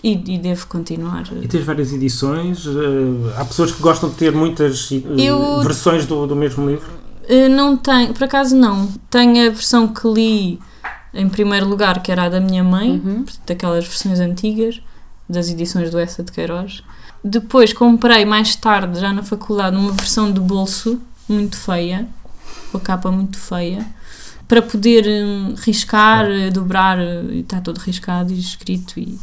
Speaker 3: e, e devo continuar.
Speaker 2: E tens várias edições. eh, há pessoas que gostam de ter muitas eh,
Speaker 3: Eu-
Speaker 2: versões do, do mesmo livro.
Speaker 3: Eh, Não tenho, por acaso não. Tenho a versão que li em primeiro lugar, que era a da minha mãe,
Speaker 1: Uhum.
Speaker 3: daquelas versões antigas, das edições do Essa de Queiroz. Depois comprei mais tarde, já na faculdade, uma versão de bolso muito feia, com a capa muito feia, para poder hum, riscar, eh, dobrar, e está todo riscado e escrito e,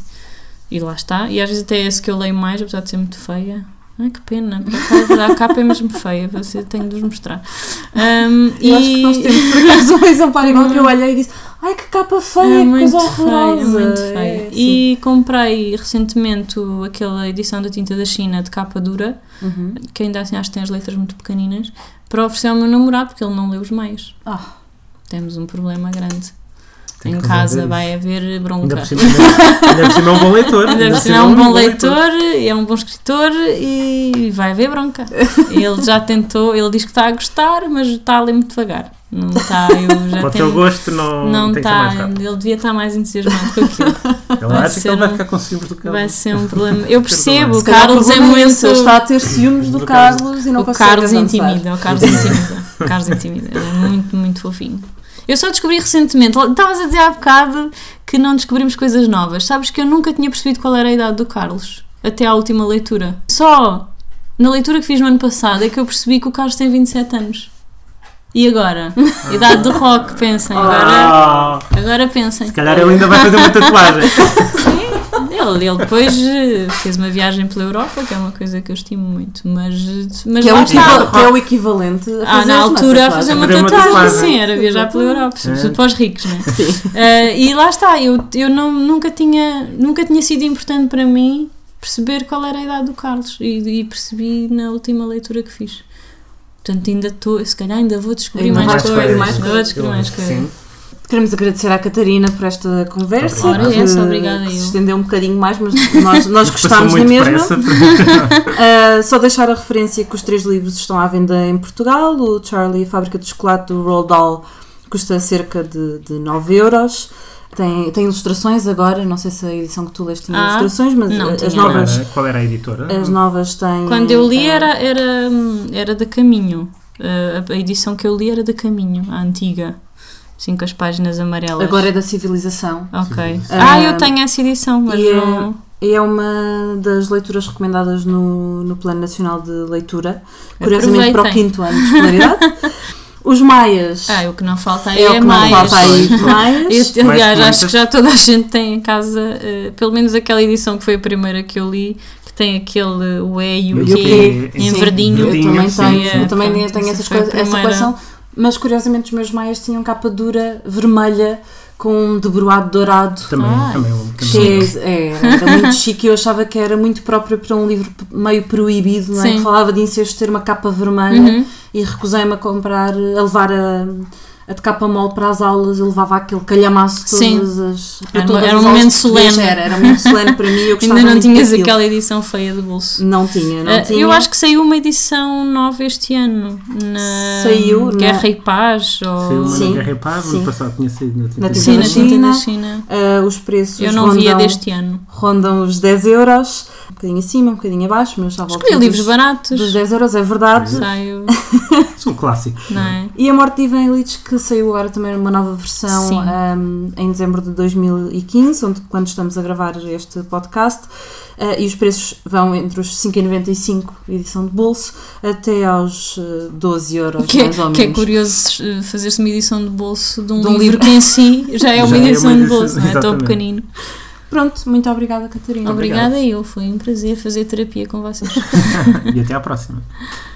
Speaker 3: e lá está. E às vezes até é esse que eu leio mais, apesar de ser muito feia. Ai, que pena, a capa é mesmo feia, você tenho de vos mostrar. Hum,
Speaker 1: Eu acho que nós temos por acaso um exemplar *laughs* igual que eu olhei e disse, ai que capa feia,
Speaker 3: é
Speaker 1: que
Speaker 3: muito
Speaker 1: coisa
Speaker 3: feia,
Speaker 1: horrorosa.
Speaker 3: é muito feia.
Speaker 1: É,
Speaker 3: e comprei recentemente aquela edição da tinta da China de capa dura,
Speaker 1: Uhum.
Speaker 3: que ainda assim acho que tem as letras muito pequeninas, para oferecer ao meu namorado, porque ele não lê os meios.
Speaker 1: Ah.
Speaker 3: Temos um problema grande. Em casa
Speaker 2: resolver
Speaker 3: vai haver
Speaker 2: Ainda
Speaker 3: bronca.
Speaker 2: por cima, ainda por cima é um bom leitor. *laughs*
Speaker 3: Ainda por cima é um bom leitor, é um bom escritor e vai haver bronca. *laughs* Ele já tentou, ele diz que está a gostar, mas está a ler muito devagar. Não está, eu *laughs* já
Speaker 2: Para o
Speaker 3: tenho-
Speaker 2: teu gosto, não,
Speaker 3: não
Speaker 2: tem que ser mais
Speaker 3: está, ele devia estar mais entusiasmado com aquilo.
Speaker 2: Ele
Speaker 3: vai
Speaker 2: acha que
Speaker 3: ser
Speaker 2: ele vai
Speaker 3: um-
Speaker 2: ficar com ciúmes do que
Speaker 3: Vai ser um problema. Eu percebo, o Carlos é
Speaker 1: problema
Speaker 3: muito.
Speaker 1: Ele está a ter ciúmes do,
Speaker 2: Do
Speaker 1: Carlos,
Speaker 2: Carlos.
Speaker 1: e não
Speaker 3: o
Speaker 1: consegue
Speaker 3: Carlos intimida, o Carlos intimida. O Carlos intimida. Ele é muito, muito fofinho. Eu só descobri recentemente, estavas a dizer há bocado que não descobrimos coisas novas. Sabes que eu nunca tinha percebido qual era a idade do Carlos, até à última leitura. Só na leitura que fiz no ano passado é que eu percebi que o Carlos tem 27 anos. E agora? *laughs* Idade do rock, pensem. Agora,
Speaker 2: Ah,
Speaker 3: agora pensem.
Speaker 2: se calhar ele ainda vai fazer uma tatuagem. *laughs*
Speaker 3: Ele, ele depois eh, fez uma viagem pela Europa, que é uma coisa que eu estimo muito, mas, mas
Speaker 1: Que é, o
Speaker 3: está.
Speaker 1: que é o equivalente a
Speaker 3: Ah,
Speaker 1: fazer
Speaker 3: na altura a fazer uma tatuagem, sim, era viajar pela Europa, sobretudo
Speaker 2: É.
Speaker 3: para os ricos, não é?
Speaker 1: Sim.
Speaker 3: Eh, e lá está, eu, eu não, nunca, tinha, nunca tinha sido importante para mim perceber qual era a idade do Carlos e, e percebi na última leitura que fiz. Portanto, ainda estou, se calhar ainda vou descobrir
Speaker 1: Ainda
Speaker 3: mais, coisas.
Speaker 1: mais
Speaker 3: ainda vou
Speaker 1: coisas.
Speaker 3: descobrir mais coisas.
Speaker 2: Sim.
Speaker 1: Queremos agradecer à Catarina por esta conversa.
Speaker 3: Ora,
Speaker 1: que-
Speaker 3: essa, obrigada
Speaker 1: que se estendeu um bocadinho mais, mas nós, nós *laughs* gostámos na
Speaker 2: muito
Speaker 1: mesma. Uh, *laughs* só deixar a referência que os três livros estão à venda em Portugal. O Charlie, a Fábrica de Chocolate do Roald Dahl, custa cerca de, de 9 euros. Tem, tem ilustrações agora, não sei se a edição que tu leste tinha
Speaker 3: Ah,
Speaker 1: ilustrações, mas
Speaker 3: não
Speaker 1: as
Speaker 3: tinha.
Speaker 2: Qual
Speaker 1: novas,
Speaker 2: era, qual era a editora?
Speaker 1: as novas têm.
Speaker 3: Quando eu li
Speaker 1: uh,
Speaker 3: era, era, era da Caminho. Eh, a- a edição que eu li era da Caminho, a antiga. Assim com as páginas amarelas.
Speaker 1: Agora é da Civilização.
Speaker 3: Ok.
Speaker 2: Sim.
Speaker 3: Ah,
Speaker 1: Ah,
Speaker 3: eu tenho essa edição, mas
Speaker 1: e é-
Speaker 3: não.
Speaker 1: E é uma das leituras recomendadas no, no Plano Nacional de Leitura, curiosamente para o
Speaker 3: Aproveitem.
Speaker 1: quinto ano de escolaridade. *laughs* Os Maias.
Speaker 3: Ah, o que não falta aí
Speaker 1: é,
Speaker 3: é,
Speaker 1: o que não
Speaker 3: Maias.
Speaker 1: falta aí. *laughs* Maias.
Speaker 3: Eu, aliás, acho que já toda a gente tem em casa, eh, pelo menos aquela edição que foi a primeira que eu li, que tem aquele o E e o Q em
Speaker 2: Sim,
Speaker 3: verdinho.
Speaker 1: Eu também
Speaker 2: sim,
Speaker 1: tenho,
Speaker 2: sim.
Speaker 1: eu também
Speaker 3: Pronto,
Speaker 1: tenho
Speaker 3: essa
Speaker 1: essas coisas, essa coleção, mas curiosamente os meus Maias tinham capa dura vermelha com um debruado dourado.
Speaker 2: Também,
Speaker 3: Ah,
Speaker 2: também, um-
Speaker 1: Que
Speaker 2: também.
Speaker 1: é, é, era muito *laughs* chique e eu achava que era muito próprio para um livro meio proibido, não é? Que falava de incesto ter uma capa vermelha
Speaker 3: Uhum.
Speaker 1: e recusei-me a comprar, a levar a, a de capa mole para as aulas, eu levava aquele calhamaço
Speaker 3: Sim.
Speaker 1: todas as. para
Speaker 3: Era-
Speaker 1: todas
Speaker 3: era um momento solene.
Speaker 1: Era, era muito solene para mim, eu *laughs*
Speaker 3: Ainda não tinhas
Speaker 1: daquilo.
Speaker 3: aquela edição feia de bolso.
Speaker 1: Não tinha, não
Speaker 3: Ah,
Speaker 1: tinha.
Speaker 3: eu acho que saiu uma edição nova este ano na
Speaker 1: Saiu na-
Speaker 3: Guerra e Paz. Ou...
Speaker 2: Saiu uma
Speaker 1: Sim,
Speaker 2: na Guerra e Paz,
Speaker 1: sim.
Speaker 2: ano passado tinha saído na
Speaker 1: Na
Speaker 2: tinta
Speaker 3: Sim, na
Speaker 1: da
Speaker 3: tinta
Speaker 1: China.
Speaker 3: da China.
Speaker 1: Ah, os preços
Speaker 3: Eu não
Speaker 1: rondam,
Speaker 3: deste ano.
Speaker 1: rondam os 10 euros, um bocadinho acima, um bocadinho abaixo, mas já volto
Speaker 3: Escolhi livros
Speaker 1: dos,
Speaker 3: baratos.
Speaker 1: dos 10 euros, é verdade.
Speaker 3: Saio,
Speaker 2: São clássicos.
Speaker 3: não é?
Speaker 1: E a Morte de Ivan Illich, que saiu agora também numa nova versão um, em dezembro de 2015, onde, quando estamos a gravar este podcast, uh, e os preços vão entre os 5,95 edição de bolso até aos uh, 12 euros,
Speaker 3: Que, é-
Speaker 1: mais ou
Speaker 3: que é
Speaker 1: menos.
Speaker 3: curioso eh, fazer-se uma edição de bolso de um,
Speaker 1: De um
Speaker 3: livro, que em si já é *laughs* uma
Speaker 2: Já é uma
Speaker 3: edição de
Speaker 2: edição,
Speaker 3: bolso, não é? Tão pequenino.
Speaker 1: Pronto, muito obrigada, Catarina.
Speaker 3: Obrigada eu, foi um prazer fazer terapia com vocês. *laughs*
Speaker 2: E até à próxima. *laughs*